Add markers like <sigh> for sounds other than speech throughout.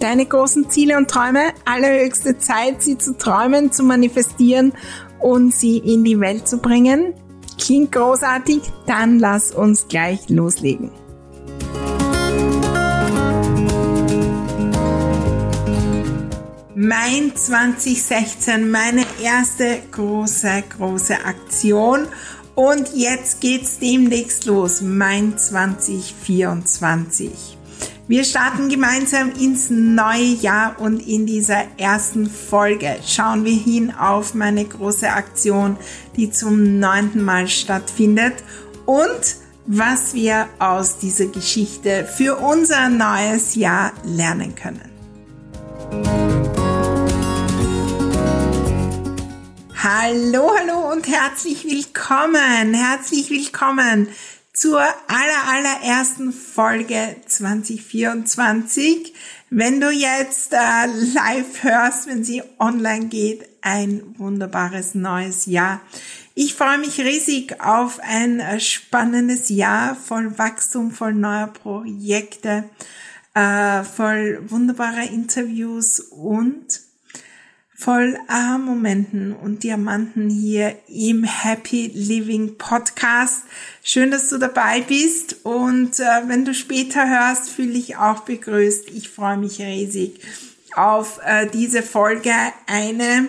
deine großen Ziele und Träume, allerhöchste Zeit, sie zu träumen, zu manifestieren und sie in die Welt zu bringen. Klingt großartig? Dann lass uns gleich loslegen. Mein 2016, meine erste große, große Aktion. Und jetzt geht's demnächst los, mein 2024. Wir starten gemeinsam ins neue Jahr und in dieser ersten Folge schauen wir hin auf meine große Aktion, die zum neunten Mal stattfindet und was wir aus dieser Geschichte für unser neues Jahr lernen können. Hallo, hallo und herzlich willkommen, herzlich willkommen zur aller, allerersten Folge 2024. Wenn du jetzt äh, live hörst, wenn sie online geht, ein wunderbares neues Jahr. Ich freue mich riesig auf ein äh, spannendes Jahr voll Wachstum, voll neuer Projekte, äh, voll wunderbarer Interviews und voll Aha-Momenten und Diamanten hier im Happy Living Podcast. Schön, dass du dabei bist und äh, wenn du später hörst, fühle ich auch begrüßt. Ich freue mich riesig auf äh, diese Folge. Eine,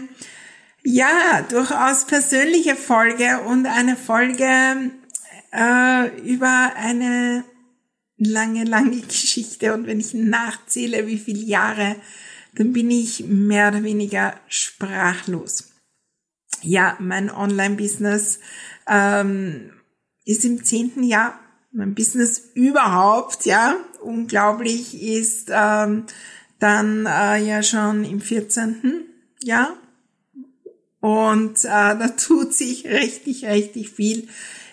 ja, durchaus persönliche Folge und eine Folge äh, über eine lange, lange <laughs> Geschichte. Und wenn ich nachzähle, wie viele Jahre dann bin ich mehr oder weniger sprachlos. Ja, mein Online-Business ähm, ist im zehnten Jahr. Mein Business überhaupt, ja, unglaublich, ist ähm, dann äh, ja schon im vierzehnten Jahr. Und äh, da tut sich richtig, richtig viel.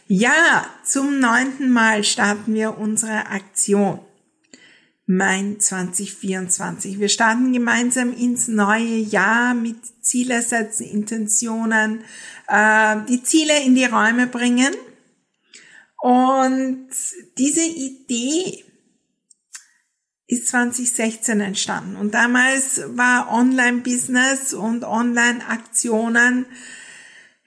Ja, zum neunten Mal starten wir unsere Aktion mein 2024. Wir starten gemeinsam ins neue Jahr mit Ziele setzen, Intentionen, äh, die Ziele in die Räume bringen. Und diese Idee ist 2016 entstanden. Und damals war Online-Business und Online-Aktionen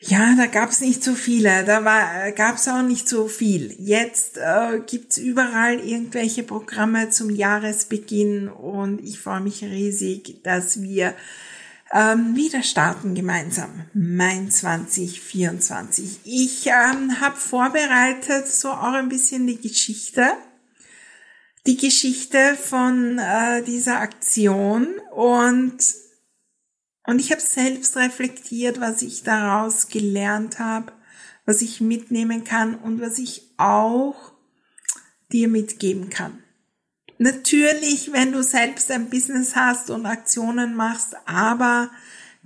ja, da gab's nicht so viele, da war, gab's auch nicht so viel. Jetzt äh, gibt's überall irgendwelche Programme zum Jahresbeginn und ich freue mich riesig, dass wir ähm, wieder starten gemeinsam. Mein 2024. Ich ähm, habe vorbereitet so auch ein bisschen die Geschichte, die Geschichte von äh, dieser Aktion und und ich habe selbst reflektiert, was ich daraus gelernt habe, was ich mitnehmen kann und was ich auch dir mitgeben kann. Natürlich, wenn du selbst ein Business hast und Aktionen machst, aber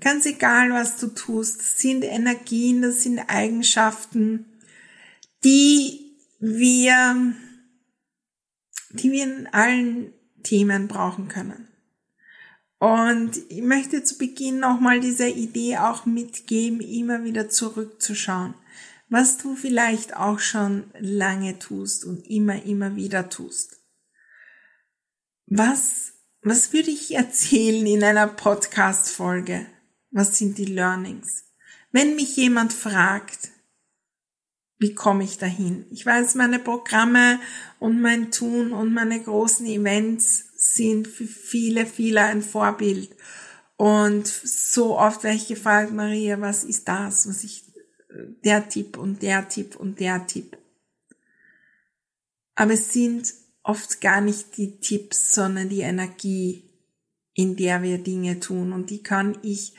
ganz egal, was du tust, das sind Energien, das sind Eigenschaften, die wir, die wir in allen Themen brauchen können. Und ich möchte zu Beginn nochmal diese Idee auch mitgeben, immer wieder zurückzuschauen, was du vielleicht auch schon lange tust und immer, immer wieder tust. Was, was würde ich erzählen in einer Podcast-Folge? Was sind die Learnings? Wenn mich jemand fragt, wie komme ich dahin? Ich weiß, meine Programme und mein Tun und meine großen Events sind für viele, viele ein Vorbild. Und so oft werde ich gefragt, Maria, was ist das, was ich, der Tipp und der Tipp und der Tipp. Aber es sind oft gar nicht die Tipps, sondern die Energie, in der wir Dinge tun. Und die kann ich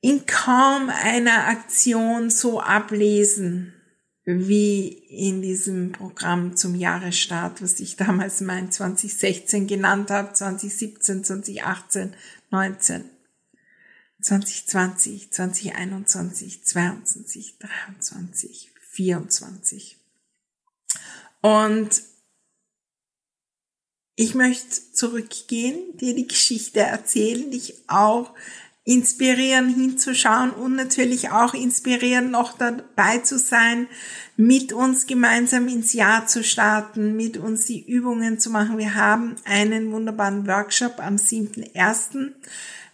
in kaum einer Aktion so ablesen wie in diesem Programm zum Jahresstart, was ich damals mein 2016 genannt habe, 2017, 2018, 19, 2020, 2021, 22, 23, 24. Und ich möchte zurückgehen, dir die Geschichte erzählen, dich auch inspirieren hinzuschauen und natürlich auch inspirieren, noch dabei zu sein, mit uns gemeinsam ins Jahr zu starten, mit uns die Übungen zu machen. Wir haben einen wunderbaren Workshop am 7.1.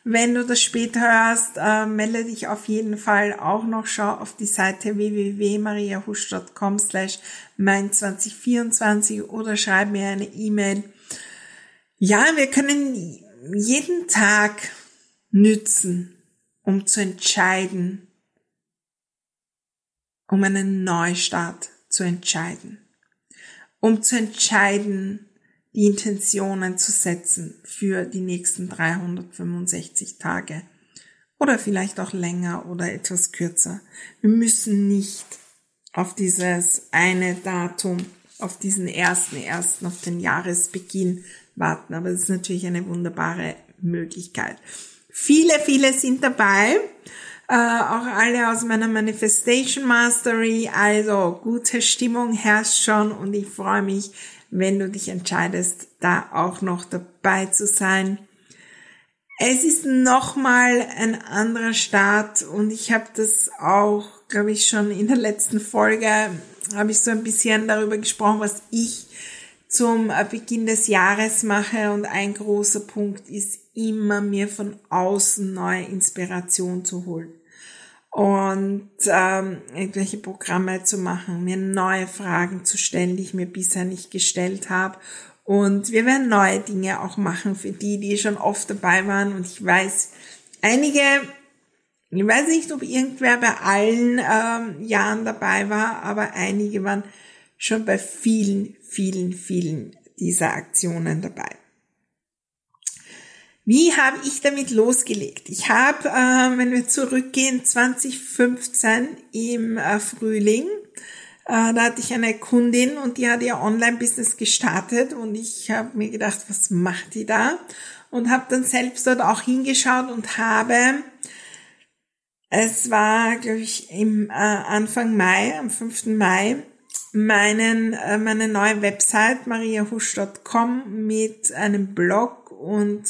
Wenn du das später hörst, äh, melde dich auf jeden Fall auch noch. Schau auf die Seite www.mariahusch.com slash mein 2024 oder schreib mir eine E-Mail. Ja, wir können jeden Tag nützen, um zu entscheiden, um einen Neustart zu entscheiden, um zu entscheiden, die Intentionen zu setzen für die nächsten 365 Tage oder vielleicht auch länger oder etwas kürzer. Wir müssen nicht auf dieses eine Datum, auf diesen ersten ersten, auf den Jahresbeginn warten, aber es ist natürlich eine wunderbare Möglichkeit. Viele, viele sind dabei. Äh, auch alle aus meiner Manifestation Mastery. Also gute Stimmung herrscht schon und ich freue mich, wenn du dich entscheidest, da auch noch dabei zu sein. Es ist nochmal ein anderer Start und ich habe das auch, glaube ich, schon in der letzten Folge, habe ich so ein bisschen darüber gesprochen, was ich zum Beginn des Jahres mache und ein großer Punkt ist immer mir von außen neue Inspiration zu holen und ähm, irgendwelche Programme zu machen, mir neue Fragen zu stellen, die ich mir bisher nicht gestellt habe. Und wir werden neue Dinge auch machen für die, die schon oft dabei waren. Und ich weiß, einige, ich weiß nicht, ob irgendwer bei allen ähm, Jahren dabei war, aber einige waren schon bei vielen, vielen, vielen dieser Aktionen dabei. Wie habe ich damit losgelegt? Ich habe, äh, wenn wir zurückgehen, 2015 im äh, Frühling, äh, da hatte ich eine Kundin und die hat ihr Online-Business gestartet und ich habe mir gedacht, was macht die da? Und habe dann selbst dort auch hingeschaut und habe, es war, glaube ich, im äh, Anfang Mai, am 5. Mai, meinen, äh, meine neue Website mariahusch.com mit einem Blog und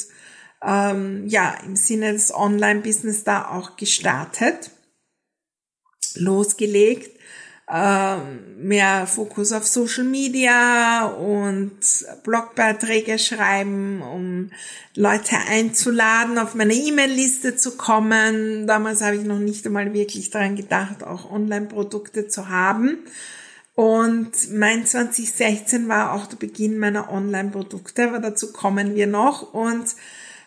ähm, ja, im Sinne des Online-Business da auch gestartet, losgelegt, ähm, mehr Fokus auf Social Media und Blogbeiträge schreiben, um Leute einzuladen, auf meine E-Mail-Liste zu kommen. Damals habe ich noch nicht einmal wirklich daran gedacht, auch Online-Produkte zu haben. Und mein 2016 war auch der Beginn meiner Online-Produkte, aber dazu kommen wir noch. Und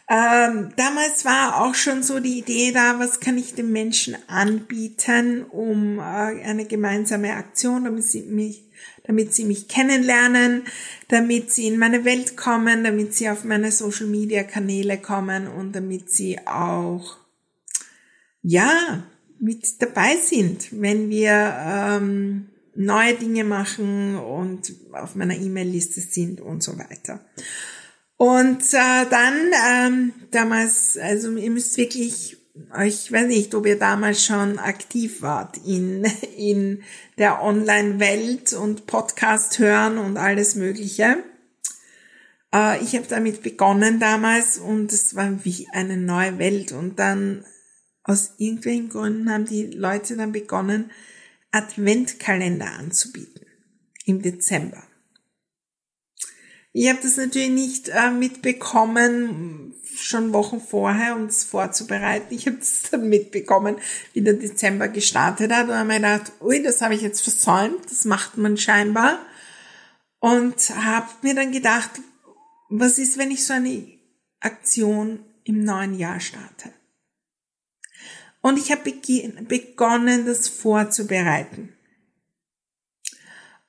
ähm, damals war auch schon so die Idee da, was kann ich den Menschen anbieten, um äh, eine gemeinsame Aktion, damit sie mich damit sie mich kennenlernen, damit sie in meine Welt kommen, damit sie auf meine Social Media Kanäle kommen und damit sie auch, ja, mit dabei sind, wenn wir ähm, neue Dinge machen und auf meiner E-Mail-Liste sind und so weiter. Und äh, dann ähm, damals, also ihr müsst wirklich, ich weiß nicht, ob ihr damals schon aktiv wart in, <laughs> in der Online-Welt und Podcast hören und alles Mögliche. Äh, ich habe damit begonnen damals und es war wie eine neue Welt. Und dann aus irgendwelchen Gründen haben die Leute dann begonnen, Adventkalender anzubieten im Dezember. Ich habe das natürlich nicht äh, mitbekommen, schon Wochen vorher, um es vorzubereiten. Ich habe das <laughs> dann mitbekommen, wie der Dezember gestartet hat und habe mir gedacht, ui, das habe ich jetzt versäumt, das macht man scheinbar. Und habe mir dann gedacht, was ist, wenn ich so eine Aktion im neuen Jahr starte? Und ich habe begonnen, das vorzubereiten.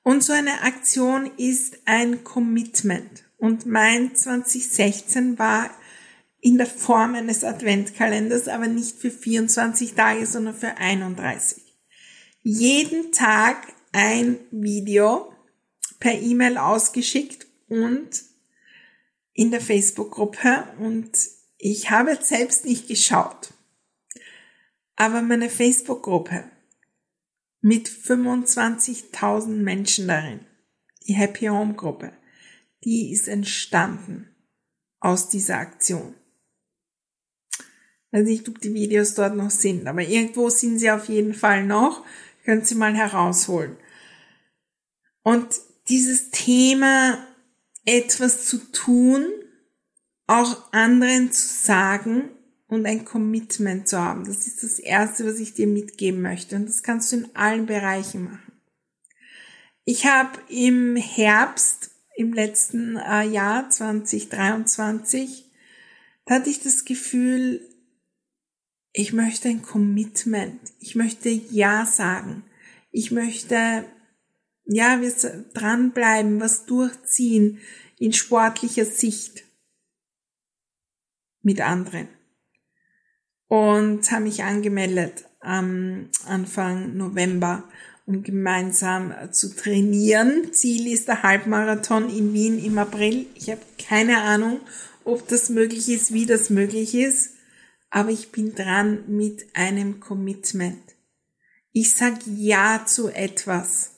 Und so eine Aktion ist ein Commitment. Und mein 2016 war in der Form eines Adventkalenders, aber nicht für 24 Tage, sondern für 31. Jeden Tag ein Video per E-Mail ausgeschickt und in der Facebook-Gruppe und ich habe jetzt selbst nicht geschaut. Aber meine Facebook-Gruppe mit 25.000 Menschen darin, die Happy Home Gruppe, die ist entstanden aus dieser Aktion weiß nicht, ob die Videos dort noch sind, aber irgendwo sind sie auf jeden Fall noch. Können Sie mal herausholen. Und dieses Thema, etwas zu tun, auch anderen zu sagen und ein Commitment zu haben, das ist das Erste, was ich dir mitgeben möchte. Und das kannst du in allen Bereichen machen. Ich habe im Herbst, im letzten äh, Jahr 2023, da hatte ich das Gefühl, ich möchte ein Commitment. Ich möchte Ja sagen. Ich möchte, ja, wir dranbleiben, was durchziehen in sportlicher Sicht mit anderen. Und habe mich angemeldet am Anfang November, um gemeinsam zu trainieren. Ziel ist der Halbmarathon in Wien im April. Ich habe keine Ahnung, ob das möglich ist, wie das möglich ist aber ich bin dran mit einem Commitment. Ich sag Ja zu etwas.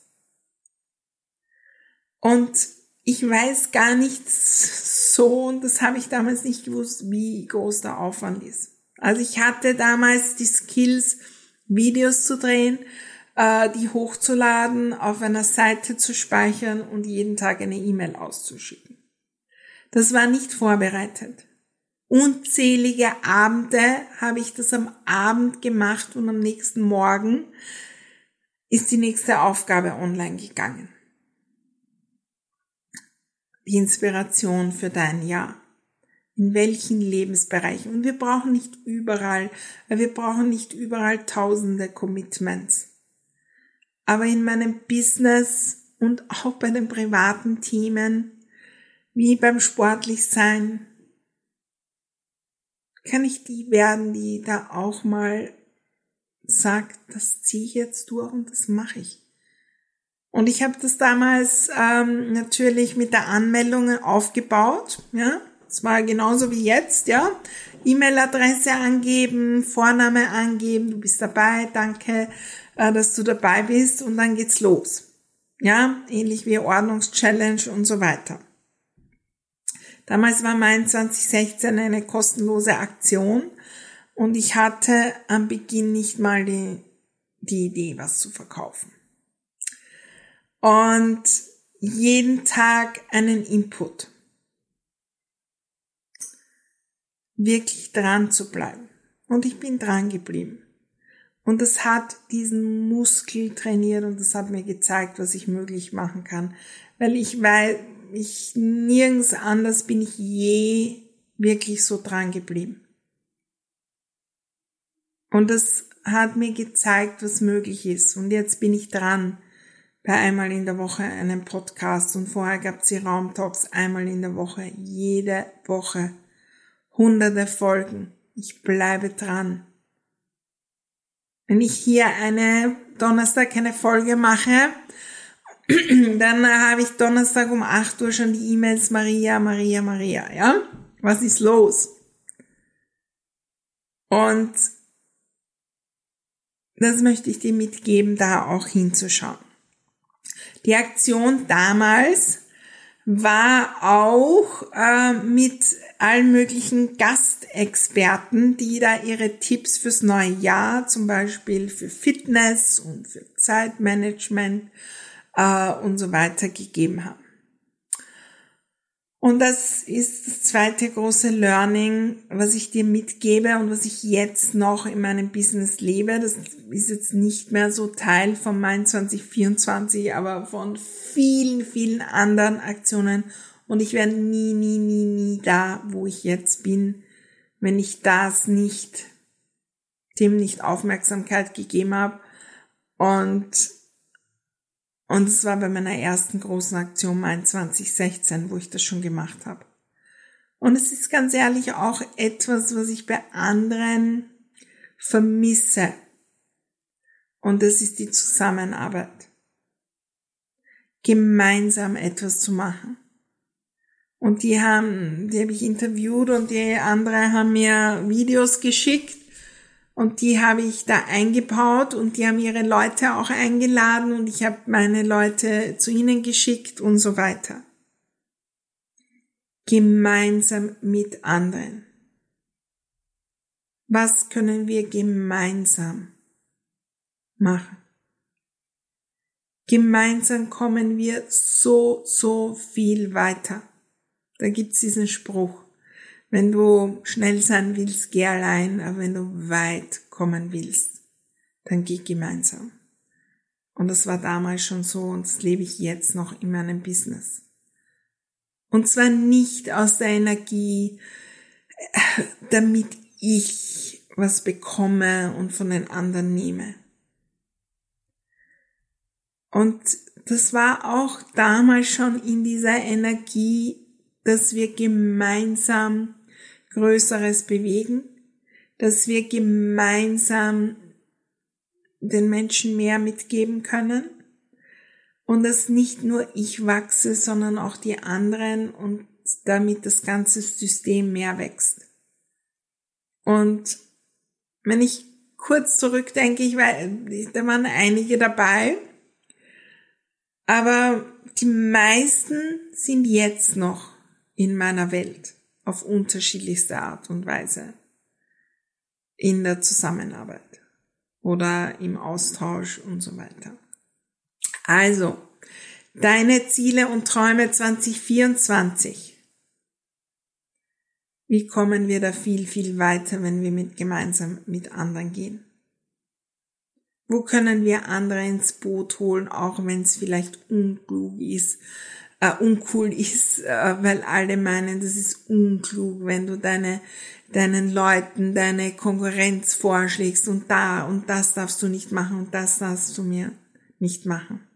Und ich weiß gar nicht so, und das habe ich damals nicht gewusst, wie groß der Aufwand ist. Also ich hatte damals die Skills, Videos zu drehen, äh, die hochzuladen, auf einer Seite zu speichern und jeden Tag eine E-Mail auszuschicken. Das war nicht vorbereitet. Unzählige Abende habe ich das am Abend gemacht und am nächsten Morgen ist die nächste Aufgabe online gegangen. Die Inspiration für dein Jahr. In welchen Lebensbereichen? Und wir brauchen nicht überall, wir brauchen nicht überall tausende Commitments. Aber in meinem Business und auch bei den privaten Themen, wie beim Sportlichsein, kann ich die werden, die da auch mal sagt, das ziehe ich jetzt durch und das mache ich. Und ich habe das damals ähm, natürlich mit der Anmeldung aufgebaut, ja. Es war genauso wie jetzt, ja. E-Mail-Adresse angeben, Vorname angeben, du bist dabei, danke, äh, dass du dabei bist und dann geht's los. Ja, ähnlich wie Ordnungschallenge und so weiter. Damals war mein 2016 eine kostenlose Aktion und ich hatte am Beginn nicht mal die, die Idee, was zu verkaufen. Und jeden Tag einen Input. Wirklich dran zu bleiben. Und ich bin dran geblieben. Und es hat diesen Muskel trainiert und es hat mir gezeigt, was ich möglich machen kann. Weil ich weiß, ich nirgends anders bin ich je wirklich so dran geblieben. Und das hat mir gezeigt, was möglich ist. Und jetzt bin ich dran bei einmal in der Woche einem Podcast und vorher gab es die Raumtalks einmal in der Woche, jede Woche, hunderte Folgen. Ich bleibe dran. Wenn ich hier eine Donnerstag eine Folge mache, <clears throat> dann habe ich Donnerstag um 8 Uhr schon die E-Mails Maria, Maria, Maria, ja? Was ist los? Und das möchte ich dir mitgeben, da auch hinzuschauen. Die Aktion damals war auch äh, mit allen möglichen Gastexperten, die da ihre Tipps fürs neue Jahr, zum Beispiel für Fitness und für Zeitmanagement äh, und so weiter gegeben haben. Und das ist das zweite große Learning, was ich dir mitgebe und was ich jetzt noch in meinem Business lebe. Das ist jetzt nicht mehr so Teil von mein 2024, aber von vielen, vielen anderen Aktionen. Und ich wäre nie, nie, nie, nie da, wo ich jetzt bin, wenn ich das nicht, dem nicht Aufmerksamkeit gegeben habe. Und und es war bei meiner ersten großen Aktion mein 2016, wo ich das schon gemacht habe. Und es ist ganz ehrlich auch etwas, was ich bei anderen vermisse. Und das ist die Zusammenarbeit. Gemeinsam etwas zu machen. Und die haben, die habe ich interviewt und die andere haben mir Videos geschickt und die habe ich da eingebaut und die haben ihre Leute auch eingeladen und ich habe meine Leute zu ihnen geschickt und so weiter. Gemeinsam mit anderen. Was können wir gemeinsam machen? Gemeinsam kommen wir so, so viel weiter. Da gibt's diesen Spruch. Wenn du schnell sein willst, geh allein, aber wenn du weit kommen willst, dann geh gemeinsam. Und das war damals schon so und das lebe ich jetzt noch in meinem Business. Und zwar nicht aus der Energie, damit ich was bekomme und von den anderen nehme. Und das war auch damals schon in dieser Energie, dass wir gemeinsam Größeres bewegen, dass wir gemeinsam den Menschen mehr mitgeben können und dass nicht nur ich wachse, sondern auch die anderen und damit das ganze System mehr wächst. Und wenn ich kurz zurückdenke, ich weiß, da waren einige dabei, aber die meisten sind jetzt noch in meiner Welt auf unterschiedlichste Art und Weise in der Zusammenarbeit oder im Austausch und so weiter. Also, deine Ziele und Träume 2024. Wie kommen wir da viel, viel weiter, wenn wir mit gemeinsam mit anderen gehen? Wo können wir andere ins Boot holen, auch wenn es vielleicht unklug ist äh, uncool ist, äh, weil alle meinen, das ist unklug, wenn du deine, deinen Leuten deine Konkurrenz vorschlägst und da und das darfst du nicht machen und das darfst du mir nicht machen.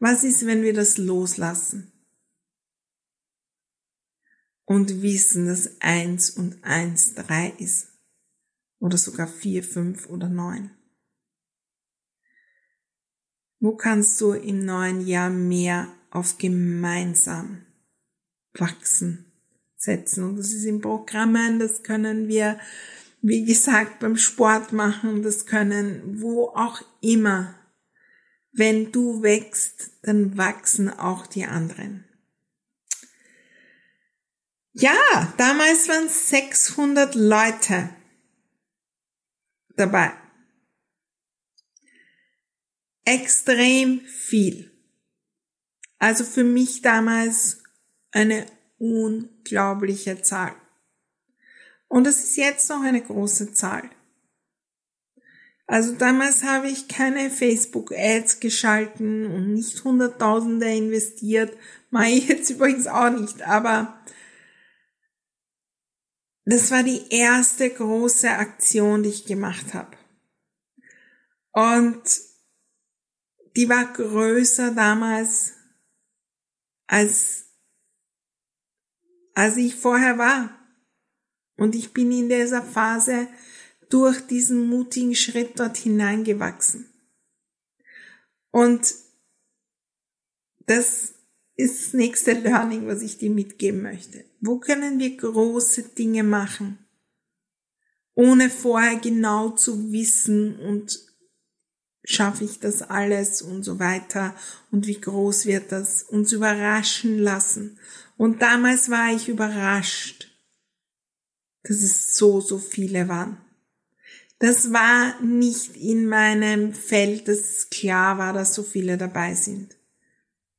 Was ist, wenn wir das loslassen? Und wissen, dass eins und eins drei ist. Oder sogar vier, fünf oder neun. Wo kannst du im neuen Jahr mehr auf gemeinsam wachsen setzen. Und das ist in Programmen, das können wir, wie gesagt, beim Sport machen, das können wo auch immer. Wenn du wächst, dann wachsen auch die anderen. Ja, damals waren 600 Leute dabei. Extrem viel. Also für mich damals eine unglaubliche Zahl. Und es ist jetzt noch eine große Zahl. Also damals habe ich keine Facebook-Ads geschalten und nicht Hunderttausende investiert. Mache ich jetzt <laughs> übrigens auch nicht, aber das war die erste große Aktion, die ich gemacht habe. Und die war größer damals als, als ich vorher war. Und ich bin in dieser Phase durch diesen mutigen Schritt dort hineingewachsen. Und das ist das nächste Learning, was ich dir mitgeben möchte. Wo können wir große Dinge machen, ohne vorher genau zu wissen und schaffe ich das alles und so weiter und wie groß wird das uns überraschen lassen. Und damals war ich überrascht, dass es so, so viele waren. Das war nicht in meinem Feld, dass klar war, dass so viele dabei sind.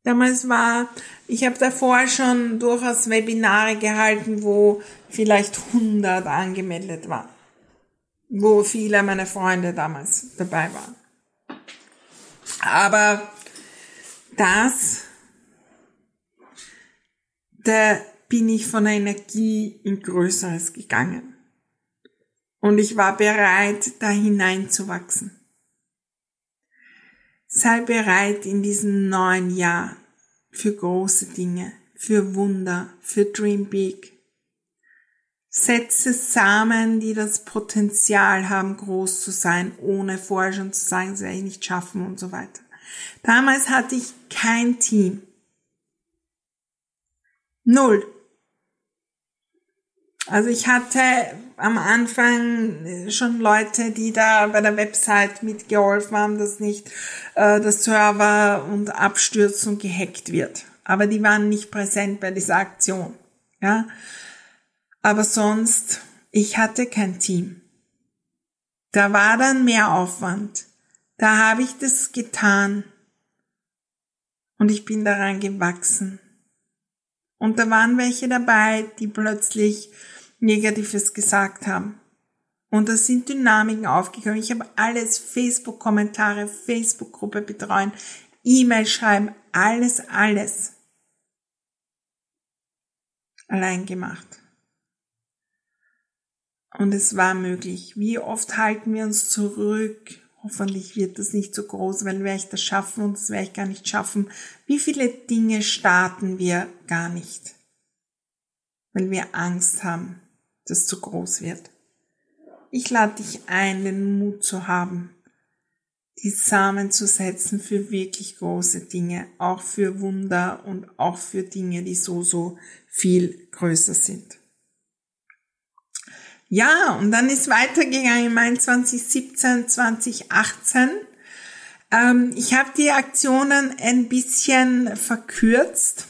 Damals war, ich habe davor schon durchaus Webinare gehalten, wo vielleicht 100 angemeldet waren, wo viele meiner Freunde damals dabei waren. Aber das, da bin ich von der Energie in Größeres gegangen. Und ich war bereit, da hineinzuwachsen. Sei bereit in diesem neuen Jahr für große Dinge, für Wunder, für Dream Big. Setze Samen, die das Potenzial haben, groß zu sein, ohne vorher schon zu sagen, das werde ich nicht schaffen und so weiter. Damals hatte ich kein Team. Null. Also ich hatte am Anfang schon Leute, die da bei der Website mitgeholfen haben, dass nicht äh, das Server und abstürzt gehackt wird. Aber die waren nicht präsent bei dieser Aktion. Ja. Aber sonst, ich hatte kein Team. Da war dann mehr Aufwand. Da habe ich das getan. Und ich bin daran gewachsen. Und da waren welche dabei, die plötzlich Negatives gesagt haben. Und da sind Dynamiken aufgekommen. Ich habe alles, Facebook-Kommentare, Facebook-Gruppe betreuen, E-Mail schreiben, alles, alles allein gemacht. Und es war möglich. Wie oft halten wir uns zurück? Hoffentlich wird das nicht so groß, weil werde ich das schaffen und das werde ich gar nicht schaffen. Wie viele Dinge starten wir gar nicht? Weil wir Angst haben das zu groß wird. Ich lade dich ein, den Mut zu haben, die Samen zu setzen für wirklich große Dinge, auch für Wunder und auch für Dinge, die so, so viel größer sind. Ja, und dann ist weitergegangen, mein 2017, 2018. Ähm, ich habe die Aktionen ein bisschen verkürzt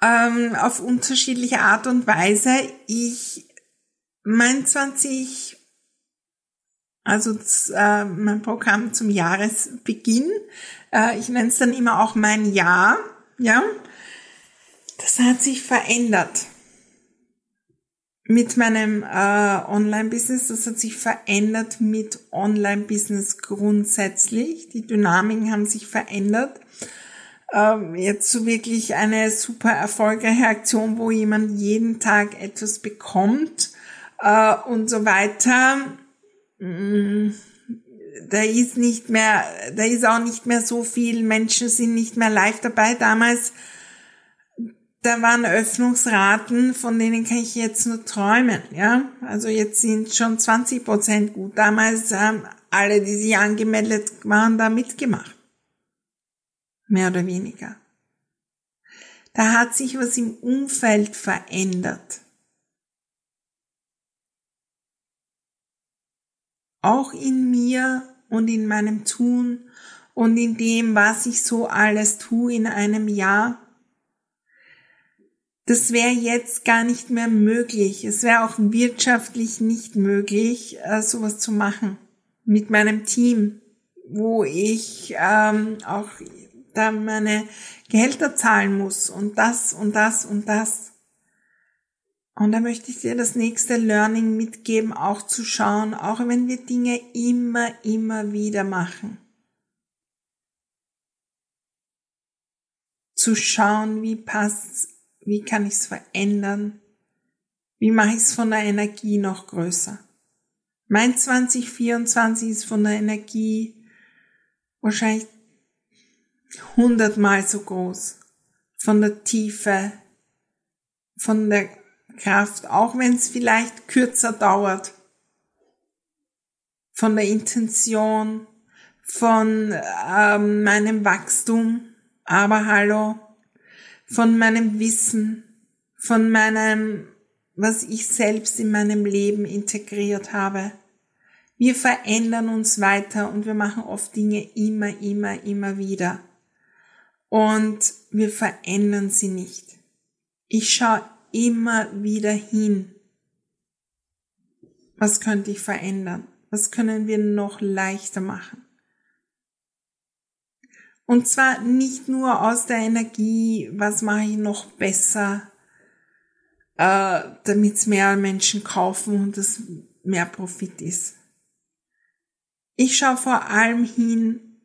ähm, auf unterschiedliche Art und Weise. Ich, mein 20, also äh, mein Programm zum Jahresbeginn, äh, ich nenne es dann immer auch mein Jahr, ja, das hat sich verändert mit meinem äh, Online-Business. Das hat sich verändert mit Online-Business grundsätzlich. Die Dynamiken haben sich verändert ähm, jetzt so wirklich eine super erfolgreiche Aktion, wo jemand jeden Tag etwas bekommt äh, und so weiter. Mm, da ist nicht mehr, da ist auch nicht mehr so viel, Menschen sind nicht mehr live dabei. Damals, da waren Öffnungsraten, von denen kann ich jetzt nur träumen, ja. Also jetzt sind schon 20 Prozent gut. Damals haben alle, die sich angemeldet waren, da mitgemacht mehr oder weniger. Da hat sich was im Umfeld verändert. Auch in mir und in meinem Tun und in dem, was ich so alles tue in einem Jahr. Das wäre jetzt gar nicht mehr möglich. Es wäre auch wirtschaftlich nicht möglich, äh, sowas zu machen mit meinem Team, wo ich ähm, auch da meine Gehälter zahlen muss und das und das und das. Und da möchte ich dir das nächste Learning mitgeben, auch zu schauen, auch wenn wir Dinge immer, immer wieder machen. Zu schauen, wie passt's, wie kann ich es verändern, wie mache ich es von der Energie noch größer. Mein 2024 ist von der Energie wahrscheinlich hundertmal so groß. Von der Tiefe, von der Kraft, auch wenn es vielleicht kürzer dauert. Von der Intention, von ähm, meinem Wachstum, aber hallo, von meinem Wissen, von meinem, was ich selbst in meinem Leben integriert habe. Wir verändern uns weiter und wir machen oft Dinge immer, immer, immer wieder und wir verändern sie nicht. Ich schaue immer wieder hin. Was könnte ich verändern? Was können wir noch leichter machen? Und zwar nicht nur aus der Energie, was mache ich noch besser, äh, damit es mehr Menschen kaufen und es mehr Profit ist. Ich schaue vor allem hin,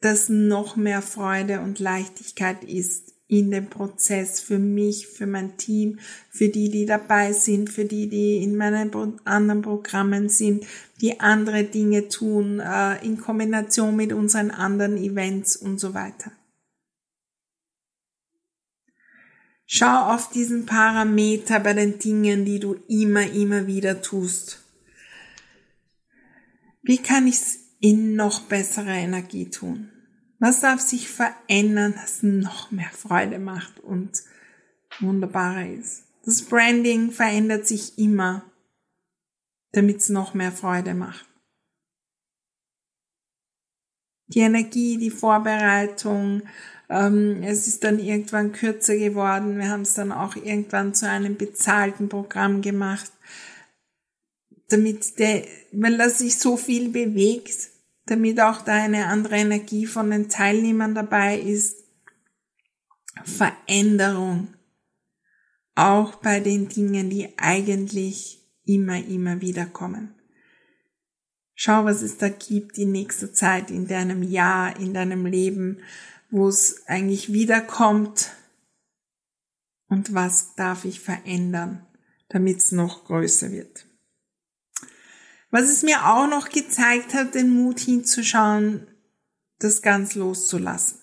dass noch mehr Freude und Leichtigkeit ist in dem Prozess für mich, für mein Team, für die, die dabei sind, für die, die in meinen anderen Programmen sind, die andere Dinge tun, äh, in Kombination mit unseren anderen Events und so weiter. Schau auf diesen Parameter bei den Dingen, die du immer, immer wieder tust. Wie kann ich es in noch bessere Energie tun? Was darf sich verändern, das noch mehr Freude macht und wunderbarer ist? Das Branding verändert sich immer, damit es noch mehr Freude macht. Die Energie, die Vorbereitung, ähm, es ist dann irgendwann kürzer geworden. Wir haben es dann auch irgendwann zu einem bezahlten Programm gemacht, damit der, weil das sich so viel bewegt, damit auch da eine andere Energie von den Teilnehmern dabei ist. Veränderung. Auch bei den Dingen, die eigentlich immer, immer wieder kommen. Schau, was es da gibt in nächster Zeit, in deinem Jahr, in deinem Leben, wo es eigentlich wiederkommt und was darf ich verändern, damit es noch größer wird. Was es mir auch noch gezeigt hat, den Mut hinzuschauen, das ganz loszulassen.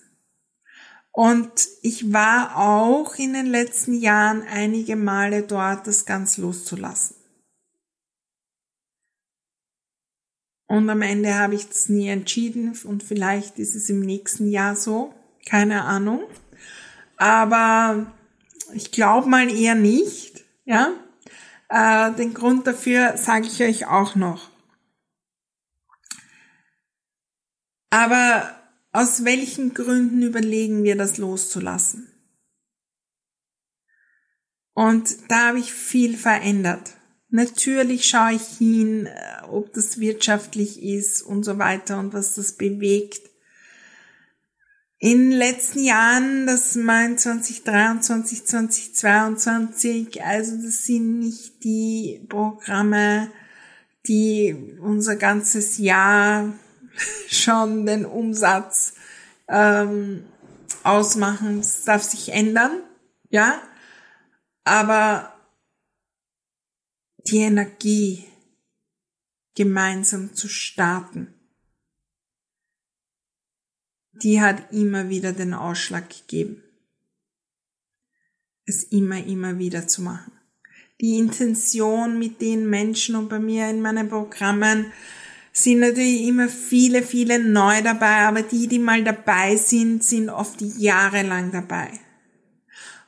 Und ich war auch in den letzten Jahren einige Male dort, das ganz loszulassen. Und am Ende habe ich es nie entschieden und vielleicht ist es im nächsten Jahr so, keine Ahnung. Aber ich glaube mal eher nicht, ja. Äh, den Grund dafür sage ich euch auch noch. Aber aus welchen Gründen überlegen wir das loszulassen? Und da habe ich viel verändert. Natürlich schaue ich hin, äh, ob das wirtschaftlich ist und so weiter und was das bewegt. In den letzten Jahren, das meint 2023, 2022, also das sind nicht die Programme, die unser ganzes Jahr <laughs> schon den Umsatz ähm, ausmachen. Das darf sich ändern, ja, aber die Energie gemeinsam zu starten die hat immer wieder den Ausschlag gegeben. Es immer, immer wieder zu machen. Die Intention mit den Menschen und bei mir in meinen Programmen sind natürlich immer viele, viele neu dabei, aber die, die mal dabei sind, sind oft jahrelang dabei.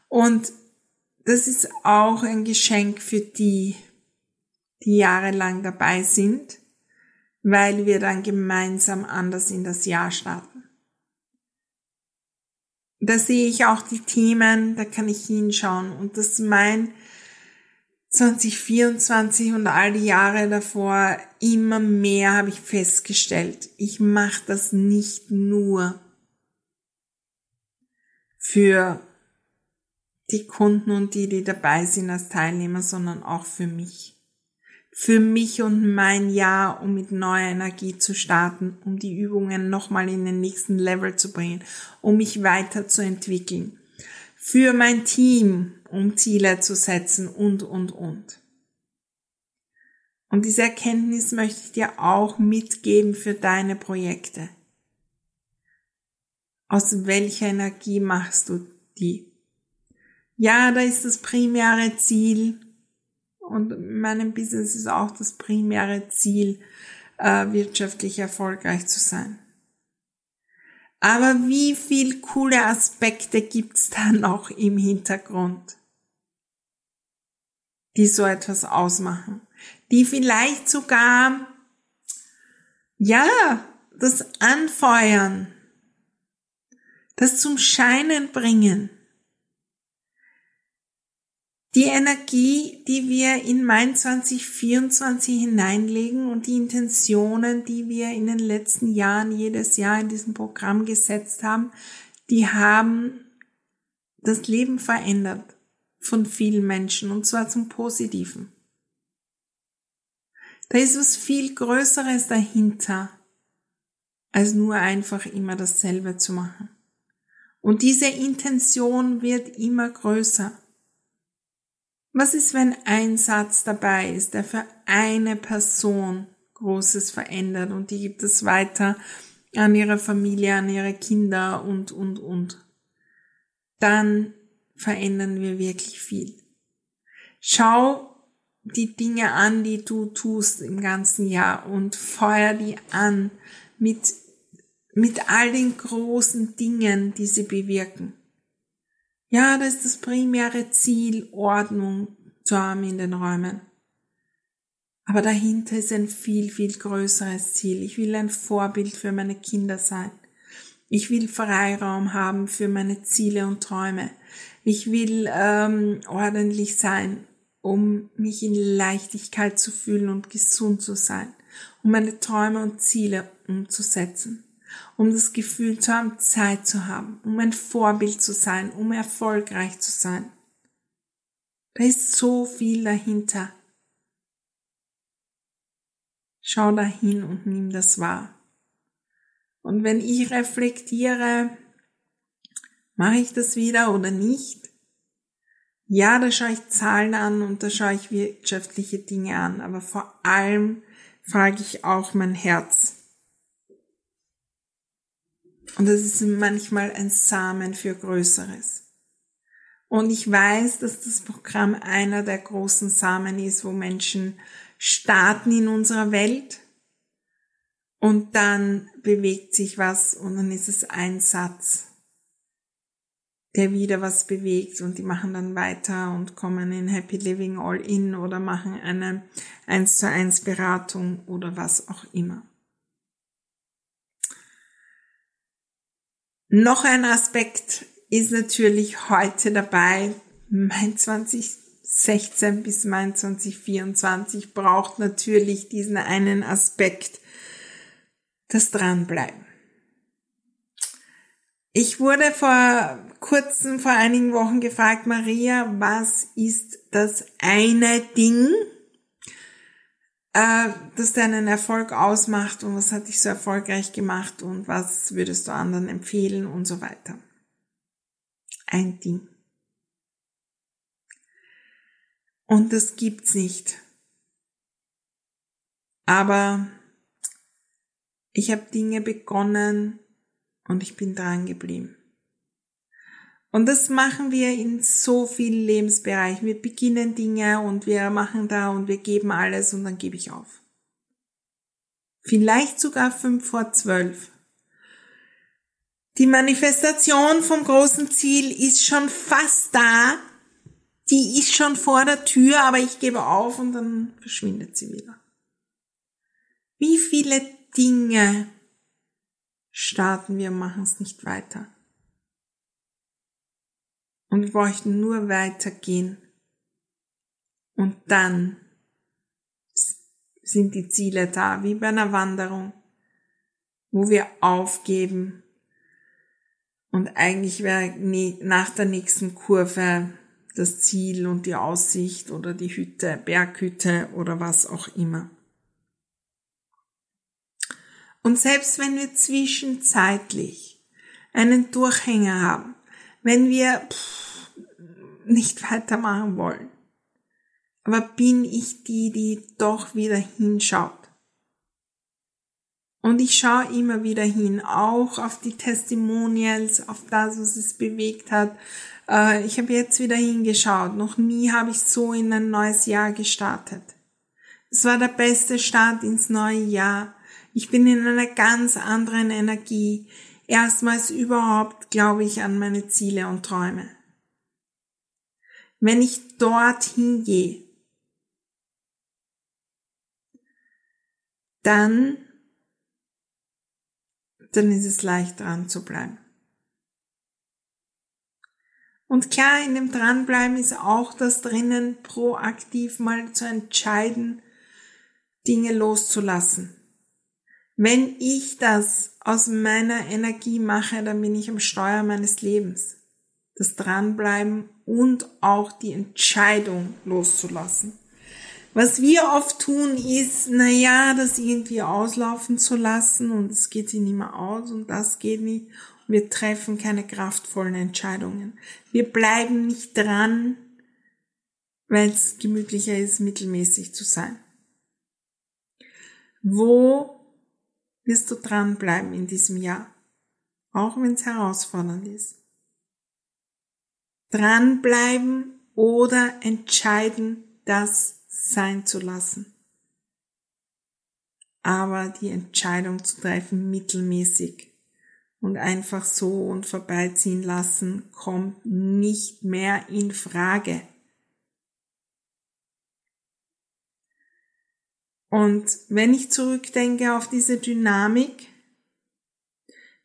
Und das ist auch ein Geschenk für die, die jahrelang dabei sind, weil wir dann gemeinsam anders in das Jahr starten. Da sehe ich auch die Themen, da kann ich hinschauen. Und das mein 2024 und all die Jahre davor immer mehr habe ich festgestellt. Ich mache das nicht nur für die Kunden und die, die dabei sind als Teilnehmer, sondern auch für mich für mich und mein Jahr, um mit neuer Energie zu starten, um die Übungen nochmal in den nächsten Level zu bringen, um mich weiterzuentwickeln. Für mein Team, um Ziele zu setzen und, und, und. Und diese Erkenntnis möchte ich dir auch mitgeben für deine Projekte. Aus welcher Energie machst du die? Ja, da ist das primäre Ziel, und in meinem Business ist auch das primäre Ziel, äh, wirtschaftlich erfolgreich zu sein. Aber wie viel coole Aspekte gibt's <laughs> da noch im Hintergrund, die so etwas ausmachen? Die vielleicht sogar, ja, das Anfeuern, das zum Scheinen bringen, Die Energie, die wir in mein 2024 hineinlegen und die Intentionen, die wir in den letzten Jahren jedes Jahr in diesem Programm gesetzt haben, die haben das Leben verändert von vielen Menschen und zwar zum Positiven. Da ist was viel Größeres dahinter, als nur einfach immer dasselbe zu machen. Und diese Intention wird immer größer. Was ist, wenn ein Satz dabei ist, der für eine Person Großes verändert und die gibt es weiter an ihre Familie, an ihre Kinder und, und, und. Dann verändern wir wirklich viel. Schau die Dinge an, die du tust im ganzen Jahr und feuer die an mit, mit all den großen Dingen, die sie bewirken. Ja, das ist das primäre Ziel, Ordnung zu haben in den Räumen. Aber dahinter ist ein viel, viel größeres Ziel. Ich will ein Vorbild für meine Kinder sein. Ich will Freiraum haben für meine Ziele und Träume. Ich will ähm, ordentlich sein, um mich in Leichtigkeit zu fühlen und gesund zu sein, um meine Träume und Ziele umzusetzen um das Gefühl zu haben, Zeit zu haben, um ein Vorbild zu sein, um erfolgreich zu sein. Da ist so viel dahinter. Schau dahin und nimm das wahr. Und wenn ich reflektiere, mache ich das wieder oder nicht? Ja, da schaue ich Zahlen an und da schaue ich wirtschaftliche Dinge an, aber vor allem frage ich auch mein Herz. Und das ist manchmal ein Samen für Größeres. Und ich weiß, dass das Programm einer der großen Samen ist, wo Menschen starten in unserer Welt und dann bewegt sich was und dann ist es ein Satz, der wieder was bewegt und die machen dann weiter und kommen in Happy Living All In oder machen eine 1 zu 1 Beratung oder was auch immer. Noch ein Aspekt ist natürlich heute dabei. Mein 2016 bis mein 2024 braucht natürlich diesen einen Aspekt, das Dranbleiben. Ich wurde vor kurzem, vor einigen Wochen gefragt, Maria, was ist das eine Ding, äh, das deinen Erfolg ausmacht und was hat dich so erfolgreich gemacht und was würdest du anderen empfehlen und so weiter. Ein Ding. Und das gibt's nicht. Aber ich habe Dinge begonnen und ich bin dran geblieben. Und das machen wir in so vielen Lebensbereichen. Wir beginnen Dinge und wir machen da und wir geben alles und dann gebe ich auf. Vielleicht sogar fünf vor zwölf. Die Manifestation vom großen Ziel ist schon fast da. Die ist schon vor der Tür, aber ich gebe auf und dann verschwindet sie wieder. Wie viele Dinge starten wir und machen es nicht weiter? Und wir bräuchten nur weitergehen. Und dann sind die Ziele da, wie bei einer Wanderung, wo wir aufgeben und eigentlich wäre nach der nächsten Kurve das Ziel und die Aussicht oder die Hütte, Berghütte oder was auch immer. Und selbst wenn wir zwischenzeitlich einen Durchhänger haben, wenn wir pff, nicht weitermachen wollen. Aber bin ich die, die doch wieder hinschaut? Und ich schaue immer wieder hin, auch auf die Testimonials, auf das, was es bewegt hat. Äh, ich habe jetzt wieder hingeschaut. Noch nie habe ich so in ein neues Jahr gestartet. Es war der beste Start ins neue Jahr. Ich bin in einer ganz anderen Energie erstmals überhaupt glaube ich an meine Ziele und Träume. Wenn ich dorthin gehe, dann, dann ist es leicht dran zu bleiben. Und klar, in dem Dranbleiben ist auch das drinnen, proaktiv mal zu entscheiden, Dinge loszulassen. Wenn ich das aus meiner Energie mache, dann bin ich am Steuer meines Lebens. Das Dranbleiben und auch die Entscheidung loszulassen. Was wir oft tun, ist, na ja, das irgendwie auslaufen zu lassen und es geht sich nicht mehr aus und das geht nicht. Wir treffen keine kraftvollen Entscheidungen. Wir bleiben nicht dran, weil es gemütlicher ist, mittelmäßig zu sein. Wo wirst du dranbleiben in diesem Jahr? Auch wenn es herausfordernd ist. Dranbleiben oder entscheiden, das sein zu lassen. Aber die Entscheidung zu treffen, mittelmäßig und einfach so und vorbeiziehen lassen, kommt nicht mehr in Frage. Und wenn ich zurückdenke auf diese Dynamik,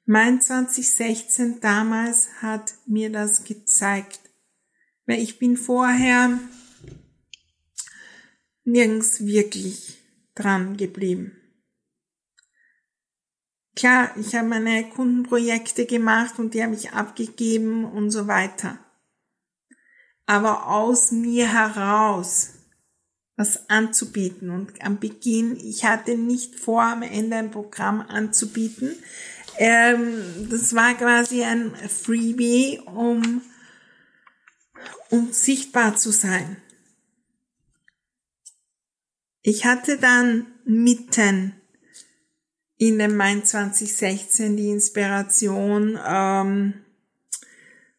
mein 2016 damals hat mir das gezeigt. Weil ich bin vorher nirgends wirklich dran geblieben. Klar, ich habe meine Kundenprojekte gemacht und die habe ich abgegeben und so weiter. Aber aus mir heraus was anzubieten. Und am Beginn, ich hatte nicht vor, am Ende ein Programm anzubieten. Ähm, das war quasi ein Freebie, um, um sichtbar zu sein. Ich hatte dann mitten in dem Mai 2016 die Inspiration, ähm,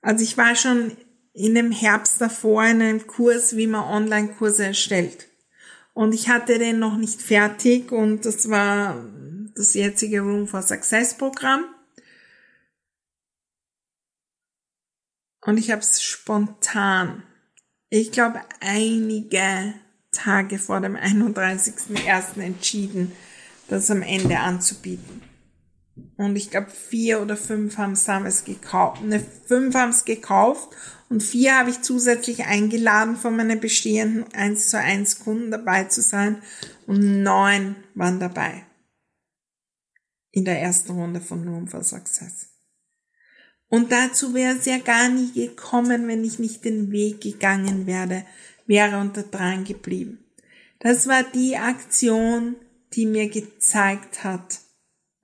also ich war schon in dem Herbst davor in einem Kurs, wie man Online-Kurse erstellt. Und ich hatte den noch nicht fertig und das war das jetzige Room for Success Programm. Und ich habe es spontan, ich glaube einige Tage vor dem 31.01. entschieden, das am Ende anzubieten. Und ich glaube, vier oder fünf haben es gekauft. Ne, fünf haben es gekauft und vier habe ich zusätzlich eingeladen, von meinen bestehenden 1 zu 1 Kunden dabei zu sein. Und neun waren dabei. In der ersten Runde von Room for Success. Und dazu wäre es ja gar nie gekommen, wenn ich nicht den Weg gegangen wäre, wäre unter dran geblieben. Das war die Aktion, die mir gezeigt hat,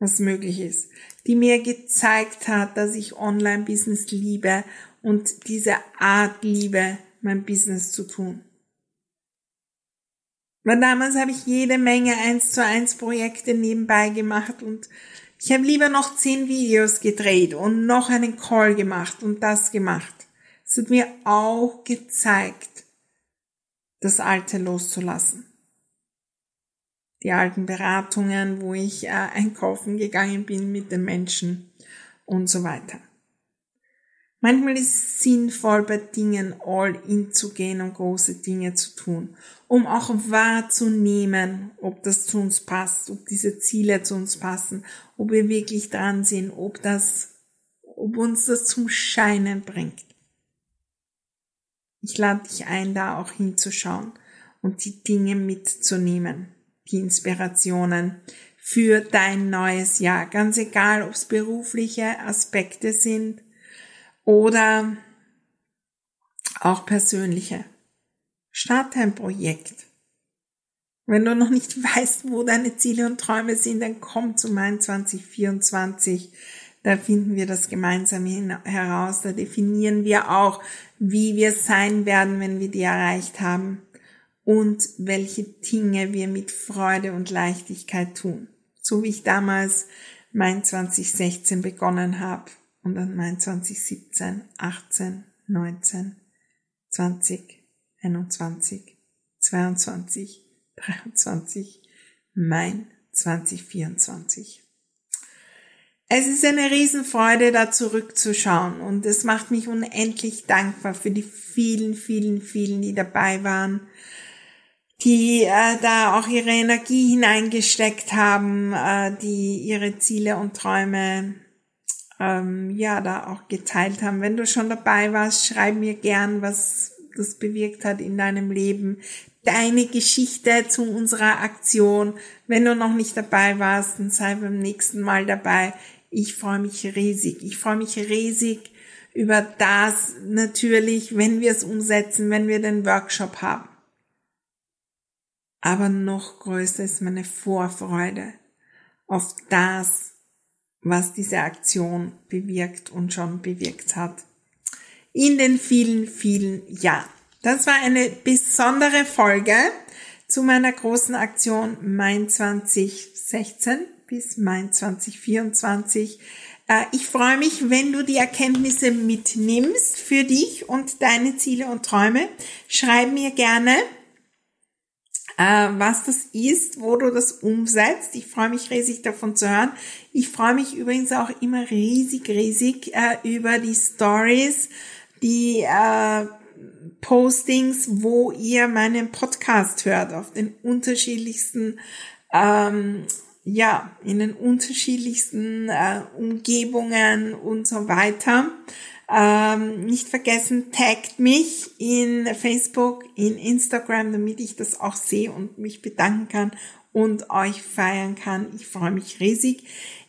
was möglich ist, die mir gezeigt hat, dass ich Online-Business liebe und diese Art liebe, mein Business zu tun. Weil damals habe ich jede Menge eins zu eins Projekte nebenbei gemacht und ich habe lieber noch zehn Videos gedreht und noch einen Call gemacht und das gemacht. Es hat mir auch gezeigt, das Alte loszulassen die alten Beratungen, wo ich äh, einkaufen gegangen bin mit den Menschen und so weiter. Manchmal ist es sinnvoll, bei Dingen all in zu gehen und große Dinge zu tun, um auch wahrzunehmen, ob das zu uns passt, ob diese Ziele zu uns passen, ob wir wirklich dran sind, ob das, ob uns das zum Scheinen bringt. Ich lade dich ein, da auch hinzuschauen und die Dinge mitzunehmen die Inspirationen für dein neues Jahr. Ganz egal, ob es berufliche Aspekte sind oder auch persönliche. Starte ein Projekt. Wenn du noch nicht <laughs> weißt, wo deine Ziele und Träume sind, dann komm zu Mein 2024. Da finden wir das gemeinsam heraus. Da definieren wir auch, wie wir sein werden, wenn wir die erreicht haben und welche Dinge wir mit Freude und Leichtigkeit tun. So wie ich damals mein 2016 begonnen habe und dann mein 2017, 18, 19, 20, 21, 22, 23, mein 2024. Es ist eine Riesenfreude, da zurückzuschauen und es macht mich unendlich dankbar für die vielen, vielen, vielen, die dabei waren, die äh, da auch ihre Energie hineingesteckt haben, äh, die ihre Ziele und Träume ähm, ja da auch geteilt haben. Wenn du schon dabei warst, schreib mir gern, was das bewirkt hat in deinem Leben. Deine Geschichte zu unserer Aktion. Wenn du noch nicht dabei warst, dann sei beim nächsten Mal dabei. Ich freue mich riesig. Ich freue mich riesig über das natürlich, wenn wir es umsetzen, wenn wir den Workshop haben. Aber noch größer ist meine Vorfreude auf das, was diese Aktion bewirkt und schon bewirkt hat. In den vielen, vielen Jahren. Das war eine besondere Folge zu meiner großen Aktion Mein 2016 bis Mein 2024. Äh, ich freue mich, wenn du die Erkenntnisse mitnimmst für dich und deine Ziele und Träume. Schreib mir gerne was das ist, wo du das umsetzt. Ich freue mich riesig davon zu hören. Ich freue mich übrigens auch immer riesig, riesig äh, über die Stories, die äh, Postings, wo ihr meinen Podcast hört, auf den unterschiedlichsten, ähm, ja, in den unterschiedlichsten äh, Umgebungen und so weiter. Ähm, nicht vergessen, taggt mich in Facebook, in Instagram, damit ich das auch sehe und mich bedanken kann und euch feiern kann. Ich freue mich riesig.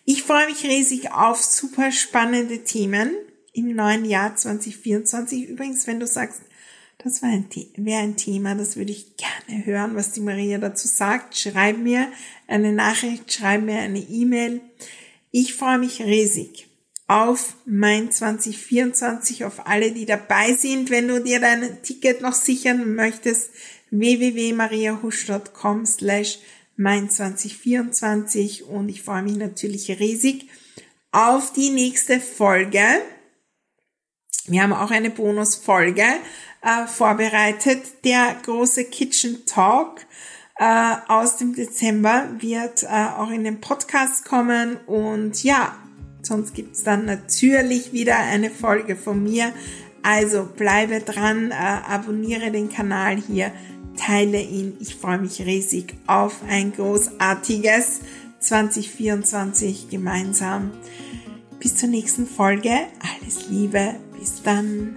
Ich freue mich riesig auf super spannende Themen im neuen Jahr 2024. Übrigens, wenn du sagst, das wäre ein, wär ein Thema, das würde ich gerne hören, was die Maria dazu sagt. Schreib mir eine Nachricht, schreib mir eine E-Mail. Ich freue mich riesig auf mein 2024, auf alle, die dabei sind. Wenn du dir dein Ticket noch sichern möchtest, www.mariahusch.com slash mein 2024 und ich freue mich natürlich riesig auf die nächste Folge. Wir haben auch eine Bonusfolge äh, vorbereitet. Der große Kitchen Talk äh, aus dem Dezember wird äh, auch in den Podcast kommen und ja, Sonst gibt's dann natürlich wieder eine Folge von mir. Also bleibe dran, äh, abonniere den Kanal hier, teile ihn. Ich freue mich riesig auf ein großartiges 2024 gemeinsam. Bis zur nächsten Folge. Alles Liebe. Bis dann.